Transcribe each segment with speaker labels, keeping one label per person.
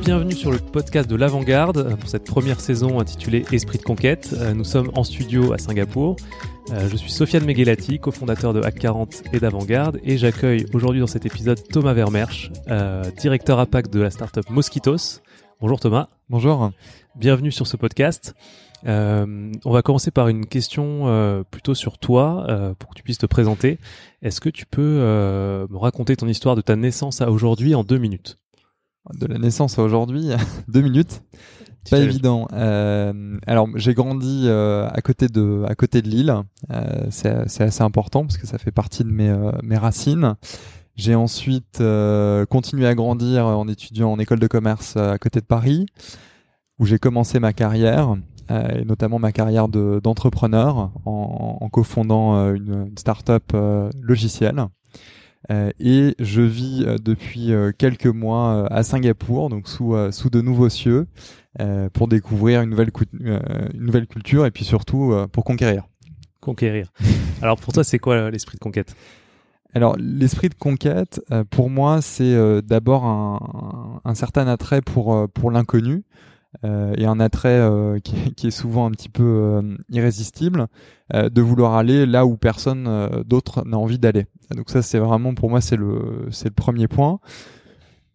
Speaker 1: Bienvenue sur le podcast de l'Avant-Garde euh, pour cette première saison intitulée Esprit de conquête. Euh, Nous sommes en studio à Singapour. Euh, Je suis Sofiane Meghelati, cofondateur de Hack40 et d'Avant-Garde, et j'accueille aujourd'hui dans cet épisode Thomas Vermersch, directeur APAC de la startup Mosquitos. Bonjour Thomas.
Speaker 2: Bonjour.
Speaker 1: Bienvenue sur ce podcast. Euh, on va commencer par une question euh, plutôt sur toi, euh, pour que tu puisses te présenter. Est-ce que tu peux euh, me raconter ton histoire de ta naissance à aujourd'hui en deux minutes?
Speaker 2: De la naissance à aujourd'hui, deux minutes? Pas évident. Euh, alors, j'ai grandi euh, à côté de à côté de Lille. Euh, c'est c'est assez important parce que ça fait partie de mes euh, mes racines. J'ai ensuite euh, continué à grandir en étudiant en école de commerce euh, à côté de Paris, où j'ai commencé ma carrière, euh, et notamment ma carrière de- d'entrepreneur en, en cofondant euh, une, une start-up euh, logicielle. Euh, et je vis depuis quelques mois à Singapour, donc sous, sous de nouveaux cieux, pour découvrir une nouvelle, une nouvelle culture et puis surtout pour conquérir.
Speaker 1: Conquérir. Alors pour toi, c'est quoi l'esprit de conquête?
Speaker 2: Alors l'esprit de conquête, euh, pour moi, c'est euh, d'abord un, certain attrait pour, euh, l'inconnu. et un attrait qui, est- souvent un petit peu irrésistible, de vouloir aller là où personne d'autre n'a envie d'aller. Donc ça, c'est vraiment pour moi, c'est le premier point.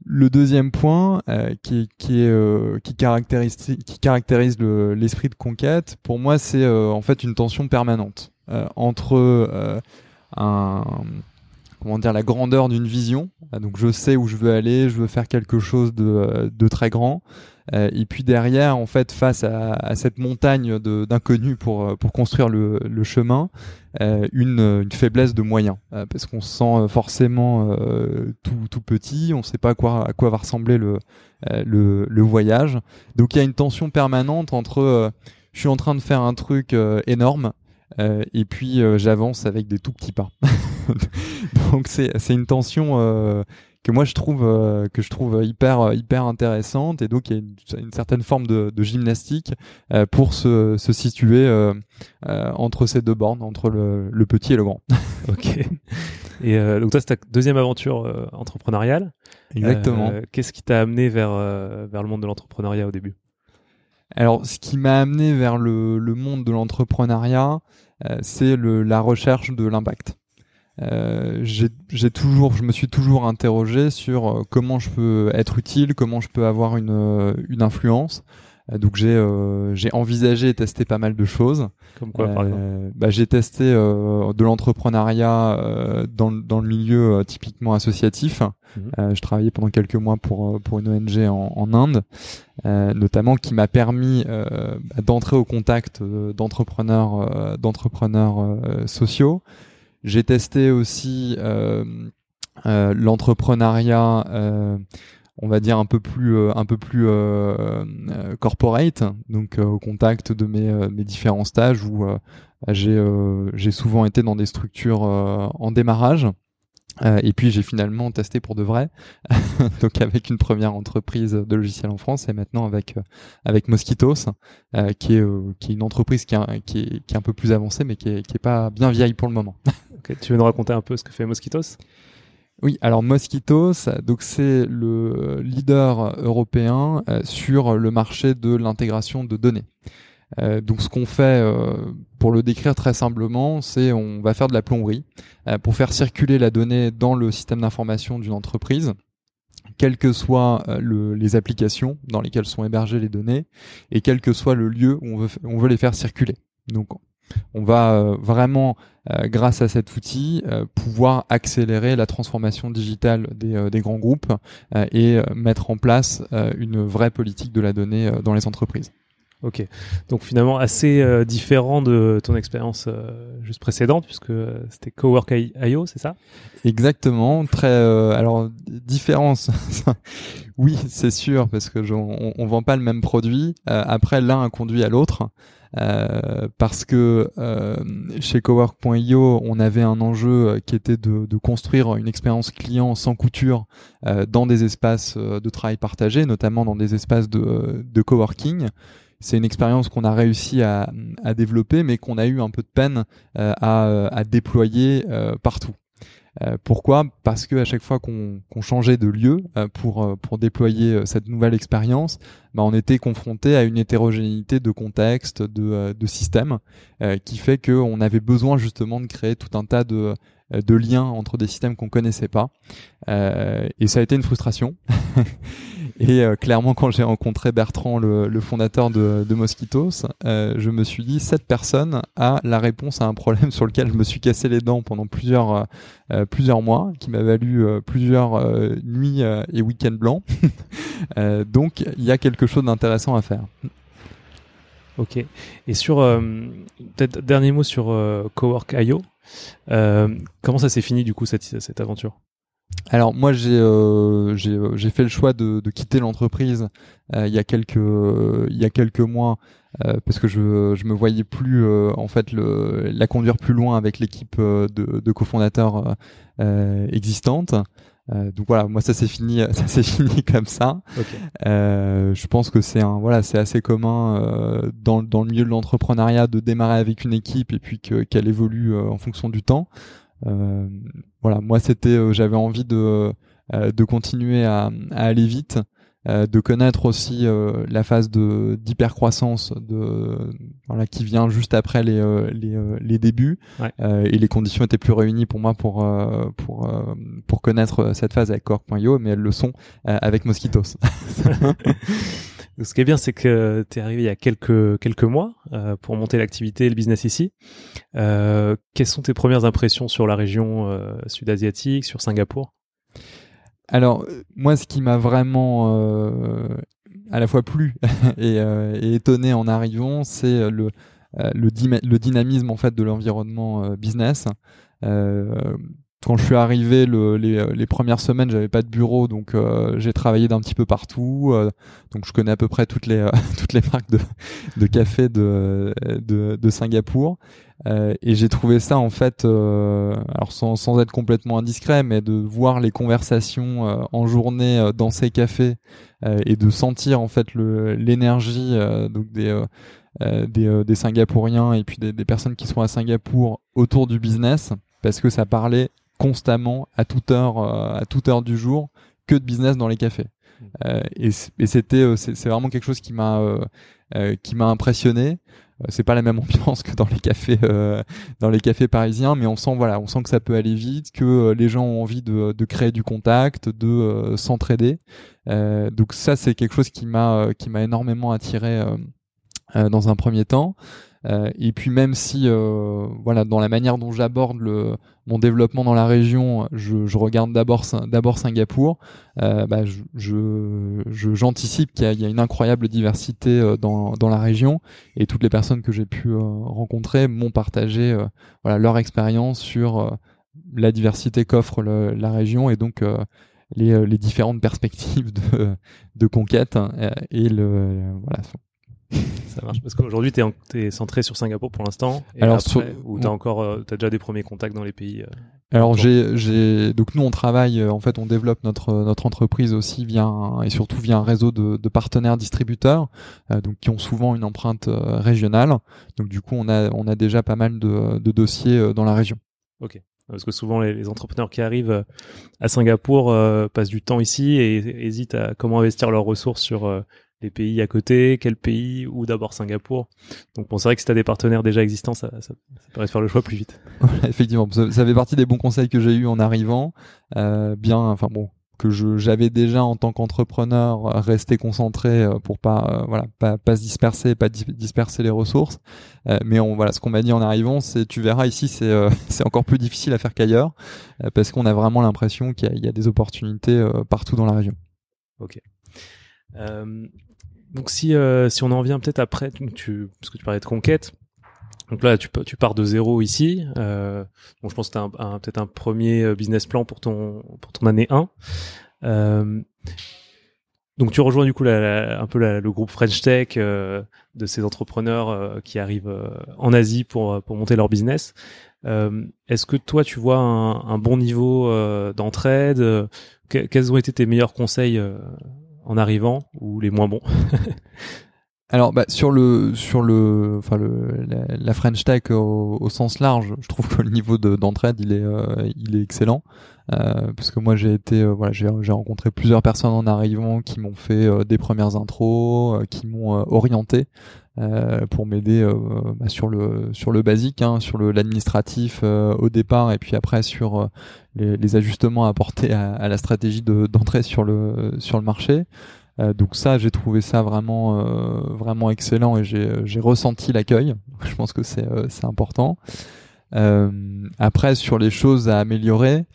Speaker 2: Le deuxième point qui, qui, caractérise, l'esprit de conquête, pour moi, c'est en fait une tension permanente entre un, comment dire, la grandeur d'une vision. Euh, Donc je sais où je veux aller, je veux faire quelque chose de, euh, de très grand. Euh, et puis derrière, en fait, face à, à cette montagne d'inconnus pour, euh, pour construire le, le chemin, une, une faiblesse de moyens. Parce qu'on se sent forcément tout, tout petit, on ne sait pas à quoi, à quoi va ressembler le, le, le voyage. Donc il y a une tension permanente entre je suis en train de faire un truc énorme et puis j'avance avec des tout petits pas. Donc c'est une tension euh, que moi je trouve euh, que je trouve hyper hyper intéressante et donc il y a une, une certaine forme de, de gymnastique euh, pour se, se situer euh, euh, entre ces deux bornes, entre le, le petit et le grand.
Speaker 1: Ok. Et euh, donc toi, c'est ta deuxième aventure euh, entrepreneuriale.
Speaker 2: Exactement.
Speaker 1: Euh, Qu'est-ce qui t'a amené vers euh, vers le monde de l'entrepreneuriat au début?
Speaker 2: Alors, ce qui m'a amené vers le, le monde de l'entrepreneuriat, euh, c'est la recherche de l'impact. Euh, j'ai toujours, je me suis toujours interrogé sur euh, comment je peux être utile, comment je peux avoir une, euh, une influence. Euh, donc j'ai euh, j'ai envisagé et testé pas mal de choses.
Speaker 1: Comme quoi, par exemple
Speaker 2: Euh, bah, j'ai testé euh, de l'entrepreneuriat euh, dans, le- dans le milieu euh, typiquement associatif. Euh, je travaillais pendant quelques mois pour, pour une ONG en, en Inde, euh, notamment qui m'a permis d'entrer au contact d'entrepreneurs euh, d'entrepreneurs sociaux. J'ai testé aussi euh, euh, l'entrepreneuriat. euh, on va dire un peu plus euh, un peu plus euh, corporate donc au contact de mes, mes différents stages où j'ai souvent été dans des structures en démarrage Euh, et puis j'ai finalement testé pour de vrai. Donc avec une première entreprise de logiciels en France et maintenant avec euh, avec Mosquitos euh, qui est qui est une entreprise qui est, qui est qui est un peu plus avancée mais qui est qui est pas bien vieille pour le moment.
Speaker 1: Tu veux nous raconter un peu ce que fait Mosquitos
Speaker 2: Oui, alors Mosquitos, donc c'est le leader européen sur le marché de l'intégration de données. Euh, donc ce qu'on fait, euh, pour le décrire très simplement, c'est on va faire de la plomberie euh, pour faire circuler la donnée dans le système d'information d'une entreprise, quelles que soient le- les applications dans lesquelles sont hébergées les données et quel que soit le lieu où on veut, on veut les faire circuler. Donc on va vraiment grâce à cet outil, pouvoir accélérer la transformation digitale des, grands groupes et mettre en place une vraie politique de la donnée dans les entreprises.
Speaker 1: Ok. Donc finalement assez euh, différent de ton expérience euh, juste précédente puisque euh, c'était Cowork.io, c'est ça?
Speaker 2: Exactement. Très. alors différence. oui, c'est sûr parce que on, on, vend pas le même produit. après, l'un a conduit à l'autre. parce que chez Cowork.io, on avait un enjeu qui était de, de construire une expérience client sans couture dans des espaces de travail partagés, notamment dans des espaces de, de coworking c'est une expérience qu'on a réussi à, développer, mais qu'on a eu un peu de peine euh, à, à, déployer euh, partout. Euh, pourquoi? Parce que à chaque fois qu'on changeait de lieu pour déployer cette nouvelle expérience, bah, on était confronté à une hétérogénéité de contexte, de, de systèmes, qui fait qu'on avait besoin justement de créer tout un tas de de liens entre des systèmes qu'on connaissait pas. et ça a été une frustration. Et euh, clairement, quand j'ai rencontré Bertrand, le, fondateur de, Mosquitos, euh, je me suis dit cette personne a la réponse à un problème sur lequel je me suis cassé les dents pendant plusieurs euh, plusieurs mois, qui m'a valu plusieurs nuits et week-ends blancs. donc, il y a quelque chose d'intéressant à faire.
Speaker 1: Ok. Et sur peut-être dernier mot sur Cowork.io. comment ça s'est fini du coup cette, cette aventure?
Speaker 2: Alors moi j'ai euh, euh, j'ai fait le choix de, de quitter l'entreprise euh, il y a quelques il y a quelques mois parce que je je me voyais plus en fait la conduire plus loin avec l'équipe de, de cofondateurs existante. Donc voilà, moi ça s'est fini, ça s'est fini comme ça. je pense que c'est un voilà, c'est assez commun dans dans le milieu de l'entrepreneuriat de démarrer avec une équipe et puis qu'elle évolue en fonction du temps. Euh, voilà, moi c'était, euh, j'avais envie de euh, de continuer à, à aller vite. Euh, de connaître aussi euh, la phase de d'hypercroissance de voilà qui vient juste après les les, les débuts et les conditions étaient plus réunies pour moi pour pour pour connaître cette phase avec Cork.io mais elles le sont avec Mosquitos.
Speaker 1: Ce qui est bien, c'est que tu es arrivé il y a quelques, quelques mois euh, pour monter l'activité et le business ici. Euh, quelles sont tes premières impressions sur la région euh, sud-asiatique, sur Singapour?
Speaker 2: Alors, moi, ce qui m'a vraiment euh, à la fois plu et, euh, et, étonné en arrivant, c'est le, le, le, dynamisme en fait de l'environnement business quand je suis arrivé le, les, les, premières semaines, j'avais pas de bureau, donc euh, j'ai travaillé d'un petit peu partout. Euh, donc je connais à peu près toutes les toutes les marques de, de café de, de, de Singapour. Euh, et j'ai trouvé ça en fait, alors sans, sans être complètement indiscret, mais de voir les conversations en journée dans ces cafés et de sentir en fait l'énergie donc des des, des Singapouriens et puis des, des personnes qui sont à Singapour autour du business parce que ça parlait constamment à toute heure, euh, à toute heure du jour, que de business dans les cafés. Mmh. Euh, et, c'était, euh, c'est vraiment quelque chose qui m'a qui m'a impressionné. C'est pas la même ambiance que dans les cafés dans les cafés parisiens, mais on sent voilà, on sent que ça peut aller vite, que les gens ont envie de, créer du contact, de s'entraider. donc ça, c'est quelque chose qui m'a qui m'a énormément attiré dans un premier temps. Euh, et puis même si, euh, voilà, dans la manière dont j'aborde le mon développement dans la région, je, je regarde d'abord d'abord Singapour. Euh, bah, je j'anticipe qu'il y, y, a une incroyable diversité euh, dans dans la région et toutes les personnes que j'ai pu euh, rencontrer m'ont partagé voilà leur expérience sur la diversité qu'offre la région et donc les, les différentes perspectives de, de conquête hein, et le voilà
Speaker 1: ça marche parce qu'aujourd'hui tu es, centré sur Singapour pour l'instant. Alors après, ou t'as encore, euh, t'as déjà des premiers contacts dans les pays. Euh,
Speaker 2: alors j'ai, donc nous on travaille, euh, en fait on développe notre notre entreprise aussi via et surtout via un réseau de, de partenaires distributeurs, donc qui ont souvent une empreinte régionale. Donc du coup on a on a déjà pas mal de, de dossiers dans la région.
Speaker 1: Ok. Parce que souvent les, les entrepreneurs qui arrivent à Singapour passent du temps ici et hésitent à comment investir leurs ressources sur les pays à côté, quel pays, ou d'abord Singapour. Donc bon, c'est vrai que si tu as des partenaires déjà existants, ça, ça, ça permet de faire le choix plus vite.
Speaker 2: effectivement, ça, fait partie des bons conseils que j'ai eu en arrivant. Euh, bien, enfin bon, que j'avais déjà en tant qu'entrepreneur resté concentré euh, pour pas euh, voilà pas, pas se disperser, pas disperser les ressources. Euh, mais on voilà, ce qu'on m'a dit en arrivant, c'est tu verras ici, c'est c'est encore plus difficile à faire qu'ailleurs parce qu'on a vraiment l'impression qu'il y, y, a des opportunités partout dans la région.
Speaker 1: Ok. Euh, donc si si on en vient peut-être après, tu, parce que tu parlais de conquête. Donc là, tu, pars de zéro ici. Euh, bon, je pense que tu as peut-être un premier business plan pour ton pour ton année 1. Euh, donc tu rejoins du coup un peu le groupe French Tech euh, de ces entrepreneurs euh, qui arrivent euh, en Asie pour pour monter leur business. Est-ce que toi tu vois un, bon niveau d'entraide? Quels ont été tes meilleurs conseils en arrivant ou les moins bons
Speaker 2: Alors bah, sur le sur le enfin le la, French Tech au, sens large, je trouve que le niveau d'entraide il est il est excellent. Euh, parce que moi j'ai été euh, voilà j'ai rencontré plusieurs personnes en arrivant qui m'ont fait euh, des premières intros, qui m'ont orienté pour m'aider bah, sur le sur le basique, hein, sur l'administratif au départ et puis après sur les, les, ajustements apportés à, à la stratégie d'entrée sur le sur le marché. donc ça, j'ai trouvé ça vraiment vraiment excellent et j'ai ressenti l'accueil. Je pense que c'est c'est important. après, sur les choses à améliorer,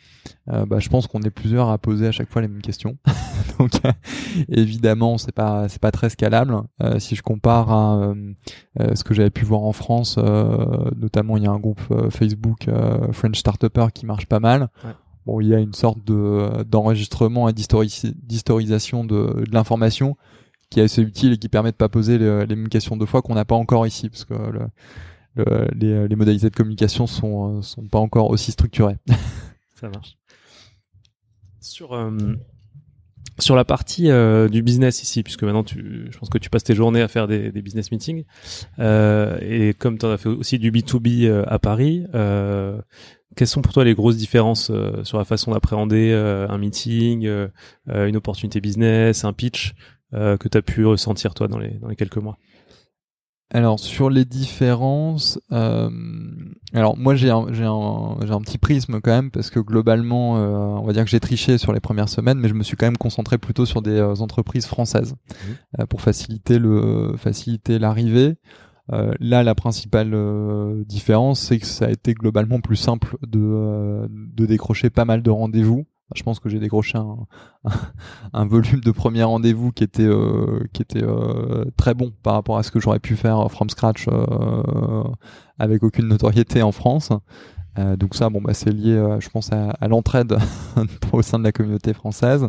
Speaker 2: euh, bah, je pense qu'on est plusieurs à poser à chaque fois les mêmes questions. Donc euh, évidemment, c'est pas c'est pas très scalable. Euh, si je compare à ce que j'avais pu voir en France, notamment il y a un groupe Facebook French Startupper qui marche pas mal. Bon, il y a une sorte de d'enregistrement et d'historisation de, de l'information qui est assez utile et qui permet de pas poser les, mêmes questions deux fois qu'on n'a pas encore ici, parce que le, les, les, modalités de communication sont sont pas encore aussi structurées.
Speaker 1: Ça marche. Sur, euh, sur la partie euh, du business ici, puisque maintenant tu, je pense que tu passes tes journées à faire des, des business meetings, euh, et comme tu as fait aussi du B2B euh, à Paris, euh, quelles sont pour toi les grosses différences sur la façon d'appréhender un meeting, une opportunité business, un pitch que tu as pu ressentir toi dans les, dans les quelques mois?
Speaker 2: Alors sur les différences, euh, alors moi j'ai un, j'ai un, j'ai un petit prisme quand même parce que globalement, euh, on va dire que j'ai triché sur les premières semaines, mais je me suis quand même concentré plutôt sur des euh, entreprises françaises mmh. euh, pour faciliter le faciliter l'arrivée. là, la principale différence, c'est que ça a été globalement plus simple de, de décrocher pas mal de rendez-vous je pense que j'ai décroché un, un, volume de premier rendez-vous qui était euh, qui était euh, très bon par rapport à ce que j'aurais pu faire from scratch euh, avec aucune notoriété en France. donc ça, bon bah c'est lié, je pense à, à l'entraide au sein de la communauté française.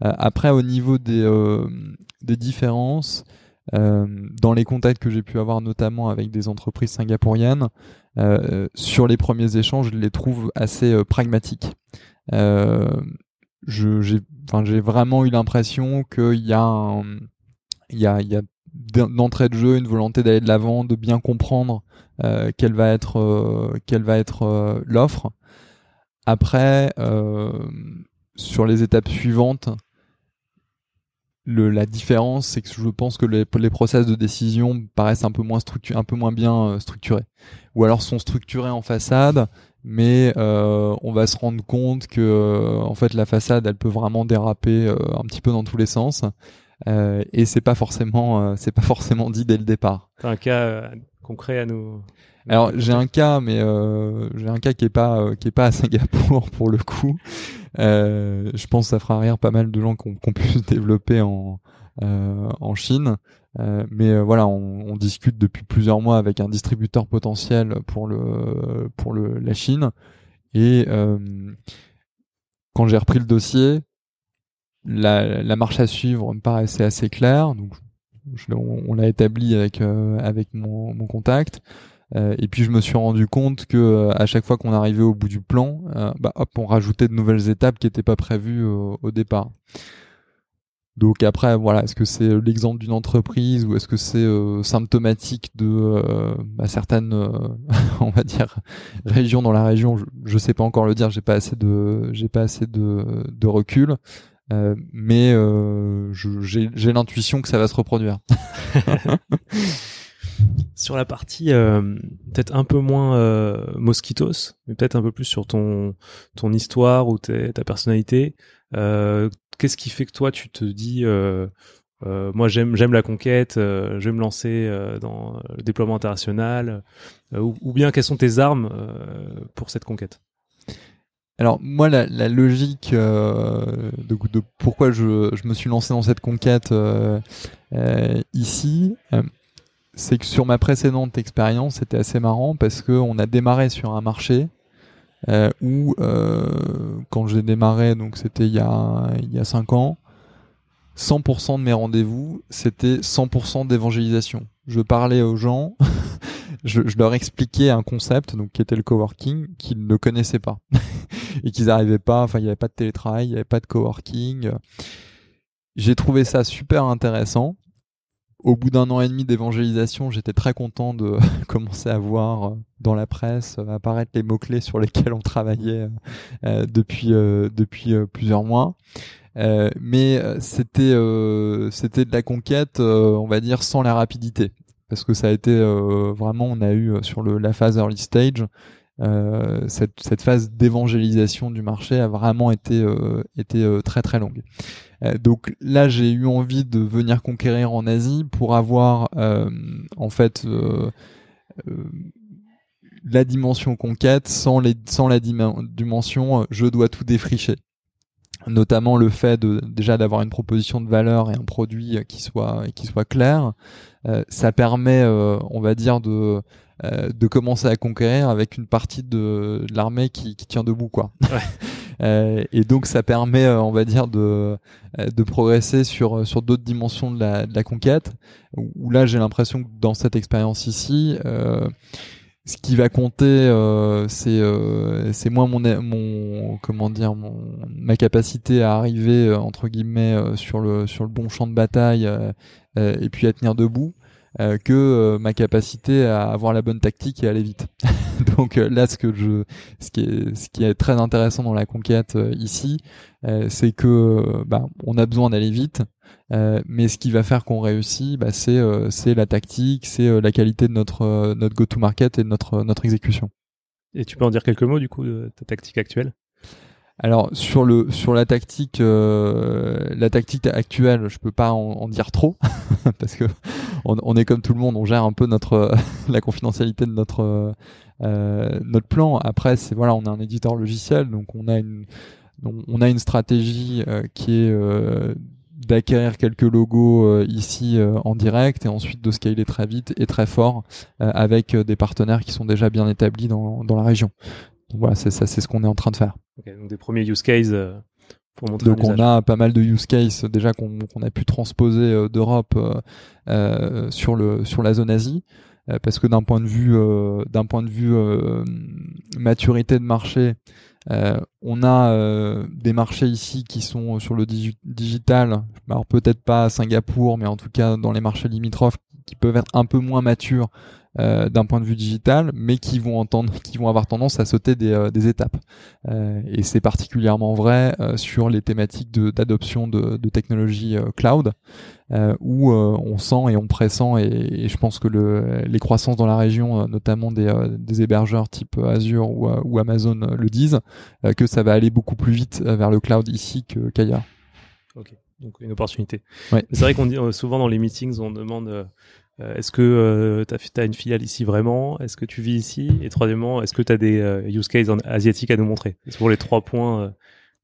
Speaker 2: après, au niveau des des différences. dans les contacts que j'ai pu avoir notamment avec des entreprises singapouriennes, sur les premiers échanges, je les trouve assez pragmatiques. Euh, j'ai vraiment eu l'impression qu'il y a a, a d'entrée de jeu une volonté d'aller de l'avant, de bien comprendre euh, quelle va être euh, quelle va être l'offre. Après, sur les étapes suivantes, le, la différence, c'est que je pense que les, les process de décision paraissent un peu moins un peu moins bien structurés, ou alors sont structurés en façade mais euh, on va se rendre compte que euh, en fait la façade elle peut vraiment déraper euh, un petit peu dans tous les sens euh, et c'est pas forcément c'est pas forcément dit dès le départ.
Speaker 1: T'as un cas concret à nous
Speaker 2: Alors j'ai un cas mais j'ai un cas qui est pas qui est pas à Singapour pour le coup. je pense que ça fera rire pas mal de gens qu'on qu pu se développer en en Chine. Euh, mais euh, voilà, on, on, discute depuis plusieurs mois avec un distributeur potentiel pour le pour le la Chine. Et euh, quand j'ai repris le dossier, la, la, marche à suivre me paraissait assez claire. Donc, on, l'a établi avec avec mon, mon contact. et puis je me suis rendu compte que à chaque fois qu'on arrivait au bout du plan, bah hop, on rajoutait de nouvelles étapes qui n'étaient pas prévues au départ. Donc après, voilà, est-ce que c'est l'exemple d'une entreprise ou est-ce que c'est euh, symptomatique de euh, bah, certaines, euh, on va dire, régions dans la région? Je ne sais pas encore le dire. J'ai pas assez de, j'ai pas assez de, recul, mais j'ai l'intuition que ça va se reproduire.
Speaker 1: sur la partie peut-être un peu moins mosquitos, mais peut-être un peu plus sur ton ton histoire ou ta personnalité. Euh, qu'est-ce qui fait que toi tu te dis euh, euh, moi j'aime la conquête, je vais me lancer dans le déploiement international, ou, bien quelles sont tes armes pour cette conquête?
Speaker 2: Alors moi, la, logique euh, de, pourquoi je, je, me suis lancé dans cette conquête euh, euh, ici, euh, c'est que sur ma précédente expérience, c'était assez marrant parce que on a démarré sur un marché euh, où, quand j'ai démarré, donc c'était il y a il y a cinq ans, 100% de mes rendez-vous, c'était 100% d'évangélisation. Je parlais aux gens. je, je, leur expliquais un concept, donc qui était le coworking, qu'ils ne connaissaient pas et qu'ils n'arrivaient pas. Enfin, il n'y avait pas de télétravail, il n'y avait pas de coworking. J'ai trouvé ça super intéressant. Au bout d'un an et demi d'évangélisation, j'étais très content de commencer à voir euh, dans la presse euh, apparaître les mots clés sur lesquels on travaillait euh, depuis depuis plusieurs mois. mais c'était c'était de la conquête, on va dire, sans la rapidité parce que ça a été euh, vraiment, on a eu euh, sur le, la phase early stage, euh, cette, cette, phase d'évangélisation du marché a vraiment été, euh, été euh, très très longue. donc là, j'ai eu envie de venir conquérir en Asie pour avoir en fait la dimension conquête sans, les, sans la dimension je dois tout défricher notamment le fait de déjà d'avoir une proposition de valeur et un produit qui soit qui soit clair euh, ça permet euh, on va dire de euh, de commencer à conquérir avec une partie de, l'armée qui, qui, tient debout quoi ouais. et donc ça permet on va dire de de progresser sur sur d'autres dimensions de la, de la conquête où là j'ai l'impression que dans cette expérience ici ce qui va compter, euh, c'est euh, c'est moins mon mon comment dire mon ma capacité à arriver euh, entre guillemets euh, sur le sur le bon champ de bataille et puis à tenir debout que ma capacité à avoir la bonne tactique et aller vite. Donc là, ce que je ce qui est ce qui est très intéressant dans la conquête ici, c'est que bah, on a besoin d'aller vite. Euh, mais ce qui va faire qu'on réussit, bah, c'est euh, c'est la tactique, c'est euh, la qualité de notre notre go-to-market et de notre notre exécution.
Speaker 1: Et tu peux en dire quelques mots du coup de ta tactique actuelle?
Speaker 2: Alors sur le sur la tactique la tactique actuelle, je peux pas en, dire trop parce que on, est comme tout le monde, on gère un peu notre la confidentialité de notre notre plan. Après c'est voilà, on a un éditeur logiciel donc on a une on a une stratégie qui est d'acquérir quelques logos euh, ici euh, en direct et ensuite de scaler très vite et très fort euh, avec des partenaires qui sont déjà bien établis dans, dans la région. Donc voilà, c'est ça, c'est ce qu'on est en train de faire.
Speaker 1: donc des premiers use cases pour montrer.
Speaker 2: Donc on a pas mal de use cases déjà qu'on a pu transposer d'Europe sur le sur la zone Asie parce que d'un point de vue d'un point de vue maturité de marché euh, on a euh, des marchés ici qui sont sur le digital, alors peut-être pas à Singapour, mais en tout cas dans les marchés limitrophes qui peuvent être un peu moins matures euh, d'un point de vue digital, mais qui vont entendre, qui vont avoir tendance à sauter des, euh, des étapes. Euh, et c'est particulièrement vrai sur les thématiques d'adoption de, de, technologies cloud, où on sent et on pressent, et, et je pense que le, les croissances dans la région, notamment des, des hébergeurs type Azure ou, ou Amazon le disent, que ça va aller beaucoup plus vite vers le cloud ici qu'ailleurs.
Speaker 1: ok, donc une opportunité. Ouais. C'est vrai qu'on dit souvent dans les meetings, on demande euh, est-ce que euh, tu as, une filiale ici vraiment? Est-ce que tu vis ici? Et troisièmement, est-ce que tu as des euh, use cases asiatiques à nous montrer? C'est pour les trois points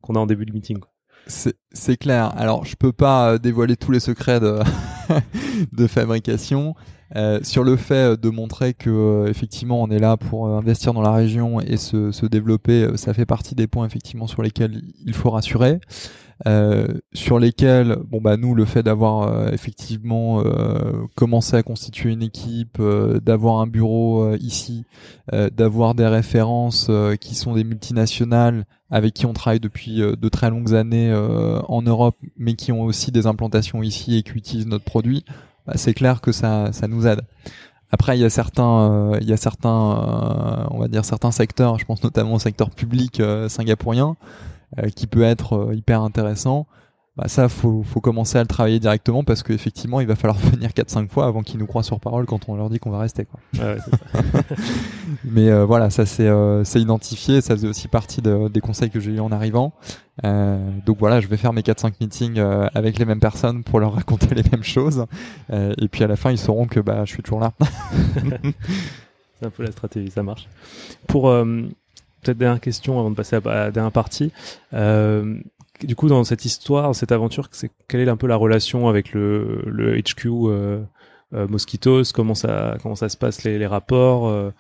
Speaker 1: qu'on a en début de meeting.
Speaker 2: C'est clair. Alors, je peux pas dévoiler tous les secrets de, de fabrication. Euh, sur le fait de montrer que effectivement on est là pour investir dans la région et se, se développer, ça fait partie des points effectivement sur lesquels il faut rassurer. Euh, sur lesquels, bon bah nous, le fait d'avoir euh, effectivement euh, commencé à constituer une équipe, d'avoir un bureau ici, d'avoir des références qui sont des multinationales avec qui on travaille depuis de très longues années en Europe, mais qui ont aussi des implantations ici et qui utilisent notre produit, bah, c'est clair que ça, ça nous aide. Après, il y a certains, il y a certains, on va dire certains secteurs, je pense notamment au secteur public singapourien, euh, qui peut être euh, hyper intéressant bah ça faut faut commencer à le travailler directement parce qu'effectivement il va falloir venir 4 5 fois avant qu'ils nous croient sur parole quand on leur dit qu'on va rester quoi. Ouais, Mais euh, voilà, ça c'est euh, identifié, ça faisait aussi partie de, des conseils que j'ai eu en arrivant. Euh, donc voilà, je vais faire mes 4 5 meetings avec les mêmes personnes pour leur raconter les mêmes choses et puis à la fin ils sauront que bah je suis toujours là.
Speaker 1: c'est un peu la stratégie, ça marche. Pour peut-être dernière question avant de passer à la dernière partie. Euh, du coup, dans cette histoire, cette aventure, c'est quelle est un peu la relation avec le, le HQ euh, euh, Mosquitos? Comment ça comment ça se passe les, les rapports euh,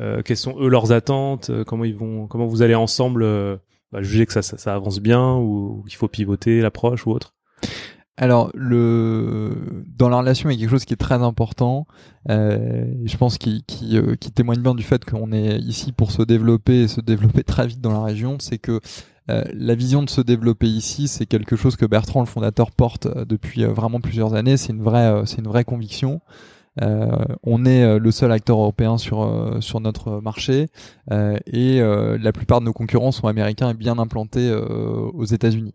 Speaker 1: euh, Quelles sont eux leurs attentes Comment ils vont Comment vous allez ensemble bah, juger que ça, ça, ça, avance bien ou, ou qu'il faut pivoter l'approche ou autre?
Speaker 2: Alors, le dans la relation, il y a quelque chose qui est très important. Euh, je pense qui, euh, témoigne bien du fait qu'on est ici pour se développer et se développer très vite dans la région. C'est que euh, la vision de se développer ici, c'est quelque chose que Bertrand, le fondateur, porte euh, depuis euh, vraiment plusieurs années. C'est une vraie, c'est une vraie conviction. Euh, on est euh, le seul acteur européen sur euh, sur notre marché et la plupart de nos concurrents sont américains et bien implantés aux États-Unis.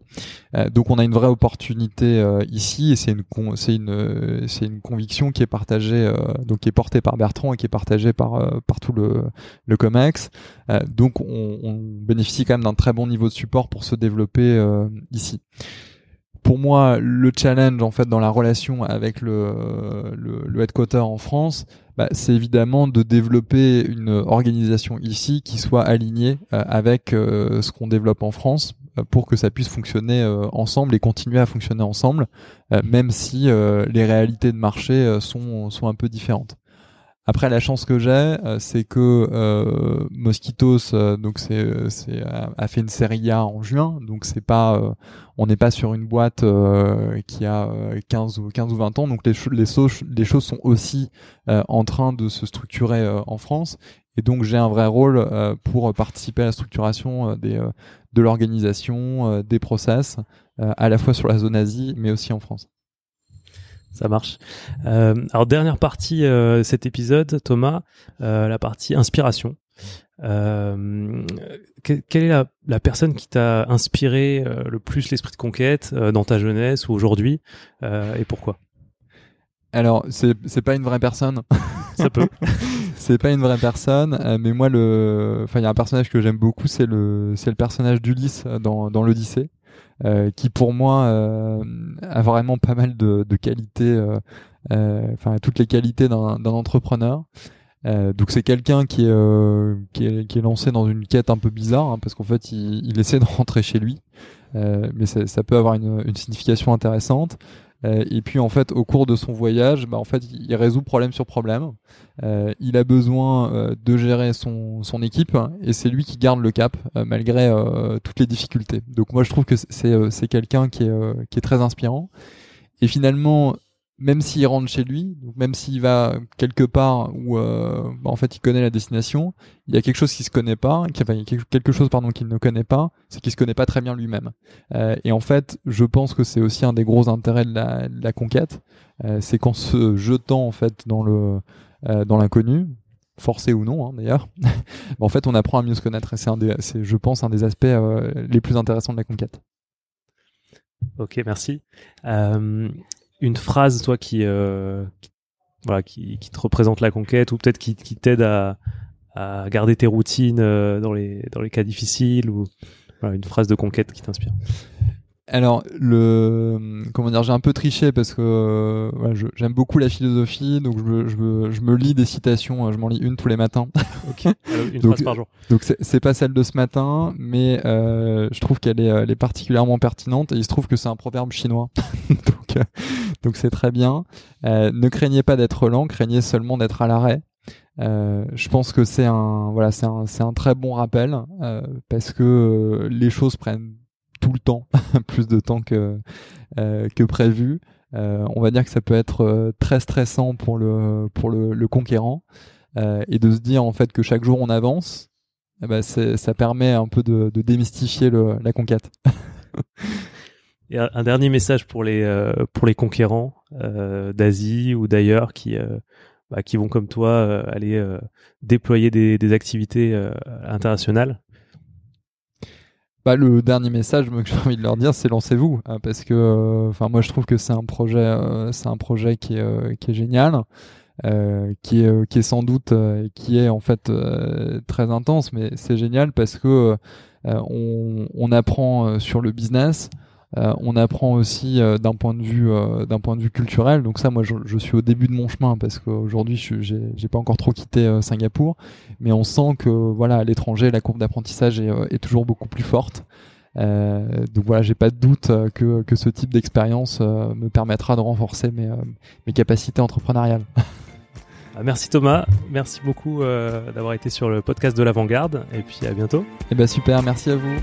Speaker 2: donc on a une vraie opportunité ici et c'est une c'est une c'est une conviction qui est partagée donc qui est portée par Bertrand et qui est partagée par par tout le le Comex. donc on, on, bénéficie quand même d'un très bon niveau de support pour se développer ici pour moi, le challenge en fait dans la relation avec le, le, le headquarter en France, bah, c'est évidemment de développer une organisation ici qui soit alignée euh, avec euh, ce qu'on développe en France euh, pour que ça puisse fonctionner ensemble et continuer à fonctionner ensemble, même si les réalités de marché sont, sont un peu différentes. Après, la chance que j'ai, euh, c'est que euh, Mosquitos, euh, a fait une série A en juin, donc on n'est pas sur une boîte qui a 15 ou 15 ou 20 ans, donc les, choses sont aussi en train de se structurer en France, et donc j'ai un vrai rôle pour participer à la structuration de l'organisation, des process, à la fois sur la zone Asie, mais aussi en France.
Speaker 1: Ça marche. Euh, alors dernière partie euh, cet épisode, Thomas, euh, la partie inspiration. Quelle est la, la, personne qui t'a inspiré le plus l'esprit de conquête dans ta jeunesse ou aujourd'hui et pourquoi?
Speaker 2: Alors c'est c'est pas une vraie personne.
Speaker 1: Ça peut.
Speaker 2: c'est pas une vraie personne, mais moi le, enfin il y a un personnage que j'aime beaucoup, c'est le c'est le personnage d'Ulysse dans dans l'Odyssée. Euh, qui pour moi euh, a vraiment pas mal de, qualités, euh, enfin toutes les qualités d'un entrepreneur. Donc c'est quelqu'un qui, est, lancé dans une quête un peu bizarre hein, parce qu'en fait il, essaie de rentrer chez lui, mais ça, peut avoir une signification intéressante. Euh, et puis en fait, au cours de son voyage, bah, en fait, il résout problème sur problème. Euh, il a besoin euh, de gérer son, son équipe et c'est lui qui garde le cap malgré toutes les difficultés. Donc moi, je trouve que c'est quelqu'un qui est qui est très inspirant. Et finalement, même s'il rentre chez lui, même s'il va quelque part où euh, bah, en fait il connaît la destination, il y a quelque chose qu'il se connaît pas, enfin, quelque chose pardon qu'il ne connaît pas, c'est qu'il se connaît pas très bien lui-même. Euh, et en fait, je pense que c'est aussi un des gros intérêts de la, de la conquête, euh, c'est qu'en se jetant en fait dans le euh, dans l'inconnu, forcé ou non hein, d'ailleurs, bah, en fait on apprend à mieux se connaître et c'est un des, c'est je pense un des aspects euh, les plus intéressants de la conquête.
Speaker 1: Ok, merci. Euh, une phrase, toi, qui, euh, qui voilà, qui, qui, te représente la conquête, ou peut-être qui, qui t'aide à, à garder tes routines euh, dans les dans les cas difficiles, ou voilà, une phrase de conquête qui t'inspire.
Speaker 2: Alors le comment dire, j'ai un peu triché parce que euh, j'aime beaucoup la philosophie, donc je me, je, me, je me lis des citations, euh, je m'en lis une tous les matins.
Speaker 1: une donc, phrase par jour.
Speaker 2: Donc c'est pas celle de ce matin, mais euh, je trouve qu'elle est, elle est particulièrement pertinente et il se trouve que c'est un proverbe chinois, donc euh, donc c'est très bien. Euh, ne craignez pas d'être lent, craignez seulement d'être à l'arrêt. Euh, je pense que c'est un voilà c'est un un très bon rappel euh, parce que les choses prennent tout le temps, plus de temps que, que prévu. On va dire que ça peut être très stressant pour le, pour le, le conquérant et de se dire en fait que chaque jour on avance, eh ben ça permet un peu de, démystifier la conquête.
Speaker 1: un dernier message pour les, euh, pour les conquérants d'Asie ou d'ailleurs qui, bah, qui vont comme toi aller déployer des, activités internationales.
Speaker 2: Bah, le dernier message que j'ai envie de leur dire, c'est lancez-vous, hein, parce que, euh, enfin, moi je trouve que c'est un projet, euh, c'est un projet qui est, euh, qui est génial, qui est, qui est sans doute, qui est en fait très intense, mais c'est génial parce que on, on, apprend sur le business, on apprend aussi d'un point de vue d'un point de vue culturel. Donc ça, moi, je, je suis au début de mon chemin parce qu'aujourd'hui, je j'ai pas encore trop quitté Singapour, mais on sent que voilà, à l'étranger, la courbe d'apprentissage est, est, toujours beaucoup plus forte. Euh, donc voilà, j'ai pas de doute euh, que, que ce type d'expérience euh, me permettra de renforcer mes, mes capacités entrepreneuriales.
Speaker 1: Ah, merci Thomas, merci beaucoup d'avoir été sur le podcast de l'avant-garde et puis à bientôt.
Speaker 2: Et eh ben super, merci à vous.